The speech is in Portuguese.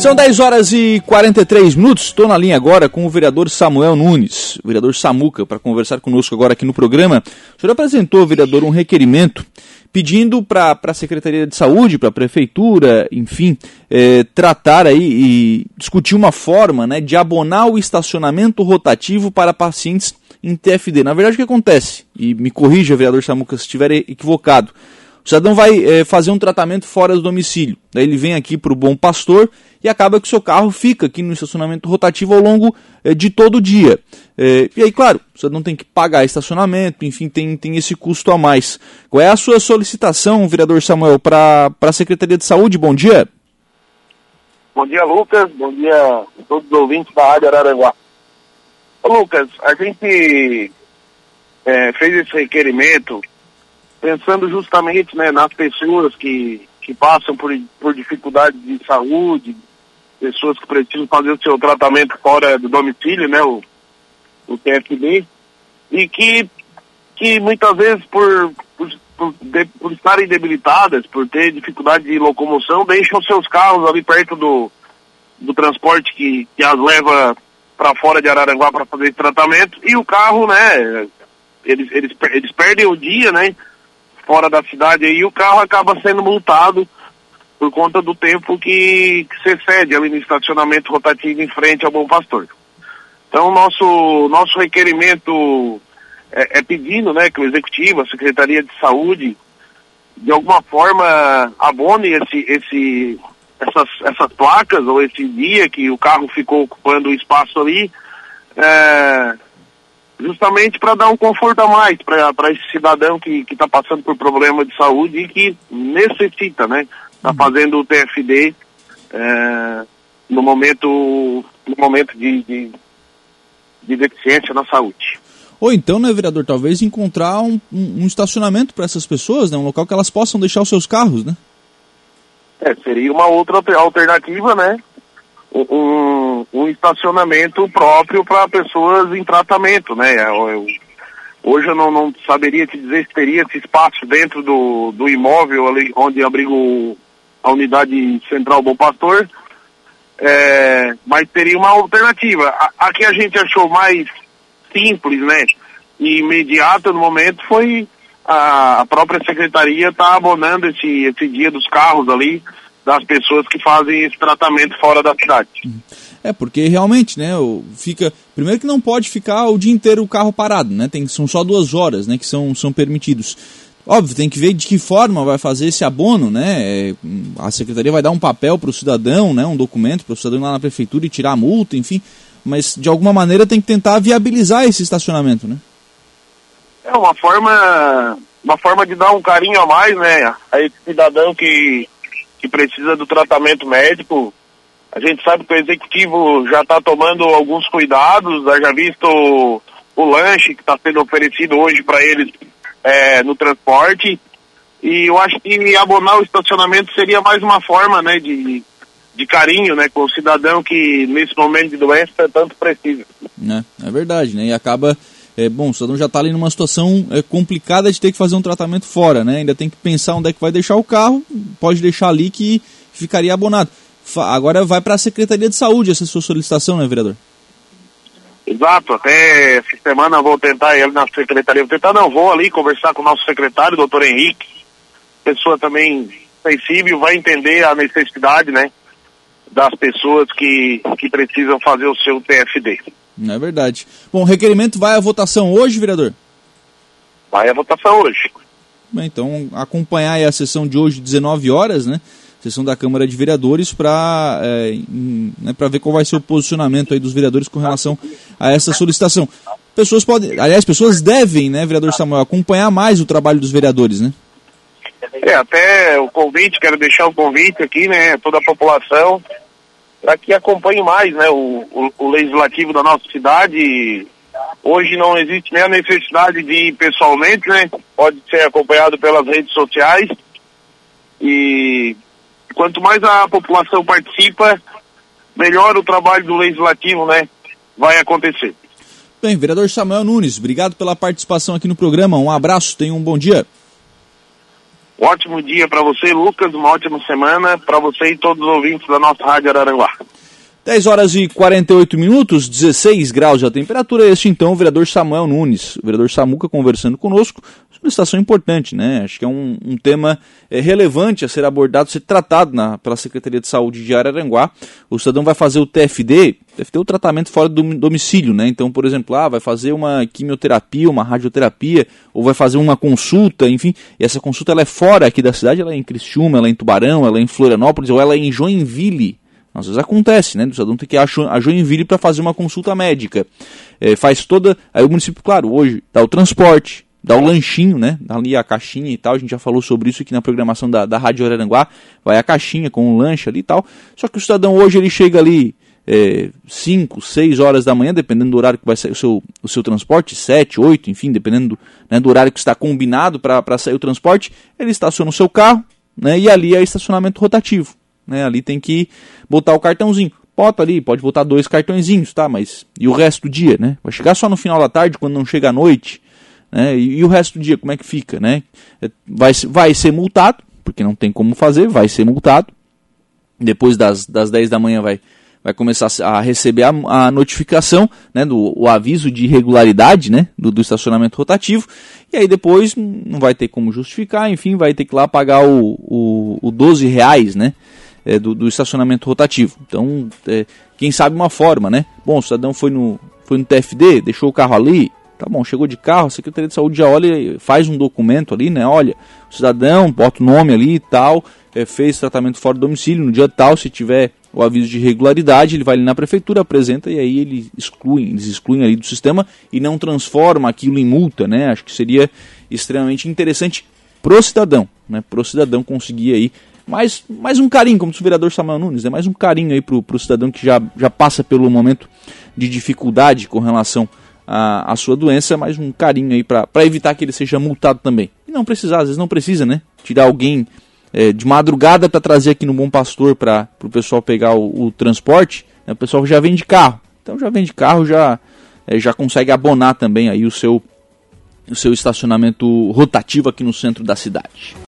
São 10 horas e 43 minutos. Estou na linha agora com o vereador Samuel Nunes, o vereador Samuca, para conversar conosco agora aqui no programa. O senhor apresentou, vereador, um requerimento pedindo para a Secretaria de Saúde, para a Prefeitura, enfim, é, tratar aí e discutir uma forma né, de abonar o estacionamento rotativo para pacientes em TFD. Na verdade, o que acontece? E me corrija, vereador Samuca, se estiver equivocado. O cidadão vai é, fazer um tratamento fora do domicílio. Daí ele vem aqui para o Bom Pastor e acaba que o seu carro fica aqui no estacionamento rotativo ao longo é, de todo o dia. É, e aí, claro, o cidadão tem que pagar estacionamento, enfim, tem, tem esse custo a mais. Qual é a sua solicitação, vereador Samuel, para a Secretaria de Saúde? Bom dia. Bom dia, Lucas. Bom dia a todos os ouvintes da Rádio Araranguá. Ô, Lucas, a gente fez esse requerimento pensando justamente né, nas pessoas que, que passam por, por dificuldade de saúde, pessoas que precisam fazer o seu tratamento fora do domicílio, né, o, o TFD, e que, que muitas vezes por, por, por, de, por estarem debilitadas, por ter dificuldade de locomoção, deixam seus carros ali perto do, do transporte que, que as leva para fora de Araranguá para fazer esse tratamento, e o carro, né, eles, eles, eles perdem o dia, né, fora da cidade aí, o carro acaba sendo multado por conta do tempo que, que se excede ali no estacionamento rotativo em frente ao Bom Pastor. Então, nosso, nosso requerimento é, é pedindo né, que o Executivo, a Secretaria de Saúde, de alguma forma abone esse, esse, essas, essas placas ou esse dia que o carro ficou ocupando o espaço ali, é, justamente para dar um conforto a mais para esse cidadão que está passando por problema de saúde e que necessita, né? Está fazendo o TFD é, no momento, no momento de, de, de, deficiência na saúde. Ou então, né, vereador, talvez encontrar um, um, um estacionamento para essas pessoas, né? Um local que elas possam deixar os seus carros, né? É, seria uma outra alternativa, né? Um, estacionamento próprio para pessoas em tratamento, né? Eu, hoje eu não, não, saberia te dizer se teria esse espaço dentro do, do imóvel ali onde abrigo a unidade central Bom Pastor, é, mas teria uma alternativa. A, a, que a gente achou mais simples, né? E imediata no momento foi a, a própria secretaria estar tá abonando esse, esse dia dos carros ali das pessoas que fazem esse tratamento fora da cidade. É, porque realmente, né, fica. Primeiro que não pode ficar o dia inteiro o carro parado, né? Tem, são só duas horas né, que são, são permitidos. Óbvio, tem que ver de que forma vai fazer esse abono, né? É, a secretaria vai dar um papel para o cidadão, né? Um documento para o cidadão ir lá na prefeitura e tirar a multa, enfim. Mas de alguma maneira tem que tentar viabilizar esse estacionamento, né? É uma forma, uma forma de dar um carinho a mais, né? A esse cidadão que que precisa do tratamento médico. A gente sabe que o executivo já está tomando alguns cuidados, já visto o, o lanche que está sendo oferecido hoje para eles é, no transporte. E eu acho que abonar o estacionamento seria mais uma forma né, de, de carinho né, com o cidadão que nesse momento de doença tanto precisa. É, é verdade, né? E acaba é, bom, o cidadão já está ali numa situação é, complicada de ter que fazer um tratamento fora, né? Ainda tem que pensar onde é que vai deixar o carro, pode deixar ali que ficaria abonado. Agora vai para a Secretaria de Saúde essa sua solicitação, né, vereador? Exato, até essa semana vou tentar ir na secretaria, vou tentar não, vou ali conversar com o nosso secretário, doutor Henrique, pessoa também sensível, vai entender a necessidade, né, das pessoas que, que precisam fazer o seu TFD. É verdade. Bom, o requerimento vai à votação hoje, vereador? Vai à votação hoje. Bem, então, acompanhar a sessão de hoje, 19 horas, né? Sessão da Câmara de Vereadores, para é, né, ver qual vai ser o posicionamento aí dos vereadores com relação a essa solicitação. Pessoas podem, aliás, pessoas devem, né, vereador Samuel, acompanhar mais o trabalho dos vereadores, né? É, até o convite, quero deixar o convite aqui, né, toda a população, para que acompanhe mais né, o, o, o, legislativo da nossa cidade. Hoje não existe nem a necessidade de ir pessoalmente, né? Pode ser acompanhado pelas redes sociais. E quanto mais a população participa, melhor o trabalho do legislativo, né? Vai acontecer. Bem, vereador Samuel Nunes, obrigado pela participação aqui no programa. Um abraço, tenha um bom dia. Um ótimo dia para você, Lucas, uma ótima semana para você e todos os ouvintes da nossa Rádio Araranguá. 10 horas e 48 minutos, 16 graus a temperatura. Este então o vereador Samuel Nunes, o vereador Samuca conversando conosco uma situação importante, né? Acho que é um, um tema é, relevante a ser abordado, ser tratado na, pela Secretaria de Saúde de Araranguá. O cidadão vai fazer o TFD, TFD é o tratamento fora do domicílio, né? Então, por exemplo, ah, vai fazer uma quimioterapia, uma radioterapia, ou vai fazer uma consulta, enfim. E essa consulta ela é fora aqui da cidade, ela é em Criciúma, ela é em Tubarão, ela é em Florianópolis, ou ela é em Joinville. Às vezes acontece, né? O cidadão tem que ir a Joinville para fazer uma consulta médica. É, faz toda. Aí o município, claro, hoje dá o transporte, dá o lanchinho, né? Dá ali a caixinha e tal. A gente já falou sobre isso aqui na programação da, da Rádio Araranguá. Vai a caixinha com o lanche ali e tal. Só que o cidadão hoje ele chega ali 5, é, 6 horas da manhã, dependendo do horário que vai sair o seu, o seu transporte, 7, 8, enfim, dependendo do, né, do horário que está combinado para sair o transporte, ele estaciona o seu carro, né, e ali é estacionamento rotativo. Né, ali tem que botar o cartãozinho. Bota ali, pode botar dois cartõezinhos, tá? Mas e o resto do dia, né? Vai chegar só no final da tarde, quando não chega à noite, né? E, e o resto do dia, como é que fica, né? É, vai, vai ser multado, porque não tem como fazer, vai ser multado. Depois das, das 10 da manhã vai, vai começar a receber a, a notificação, né, do o aviso de irregularidade, né, do, do, estacionamento rotativo, e aí depois não vai ter como justificar, enfim, vai ter que lá pagar o, o, o 12 reais, né, é, do, do, estacionamento rotativo. Então, é, quem sabe uma forma, né? Bom, o cidadão foi no, foi no TFD, deixou o carro ali, tá bom, chegou de carro, a Secretaria de Saúde já olha, faz um documento ali, né? Olha, o cidadão, bota o nome ali e tal, é, fez tratamento fora do domicílio, no dia tal, se tiver o aviso de irregularidade, ele vai ali na prefeitura, apresenta e aí ele exclui, eles excluem ali do sistema e não transforma aquilo em multa, né? Acho que seria extremamente interessante pro cidadão, né? Pro cidadão conseguir aí mais, mais um carinho, como o vereador Samuel Nunes, né? mais um carinho aí pro, pro cidadão que já, já passa pelo momento de dificuldade com relação à sua doença, mais um carinho aí para evitar que ele seja multado também. E não precisar, às vezes não precisa, né? Tirar alguém é, de madrugada para trazer aqui no Bom Pastor para o pessoal pegar o, o transporte, né? o pessoal já vem de carro. Então já vem de carro, já, é, já consegue abonar também aí o seu, o seu estacionamento rotativo aqui no centro da cidade.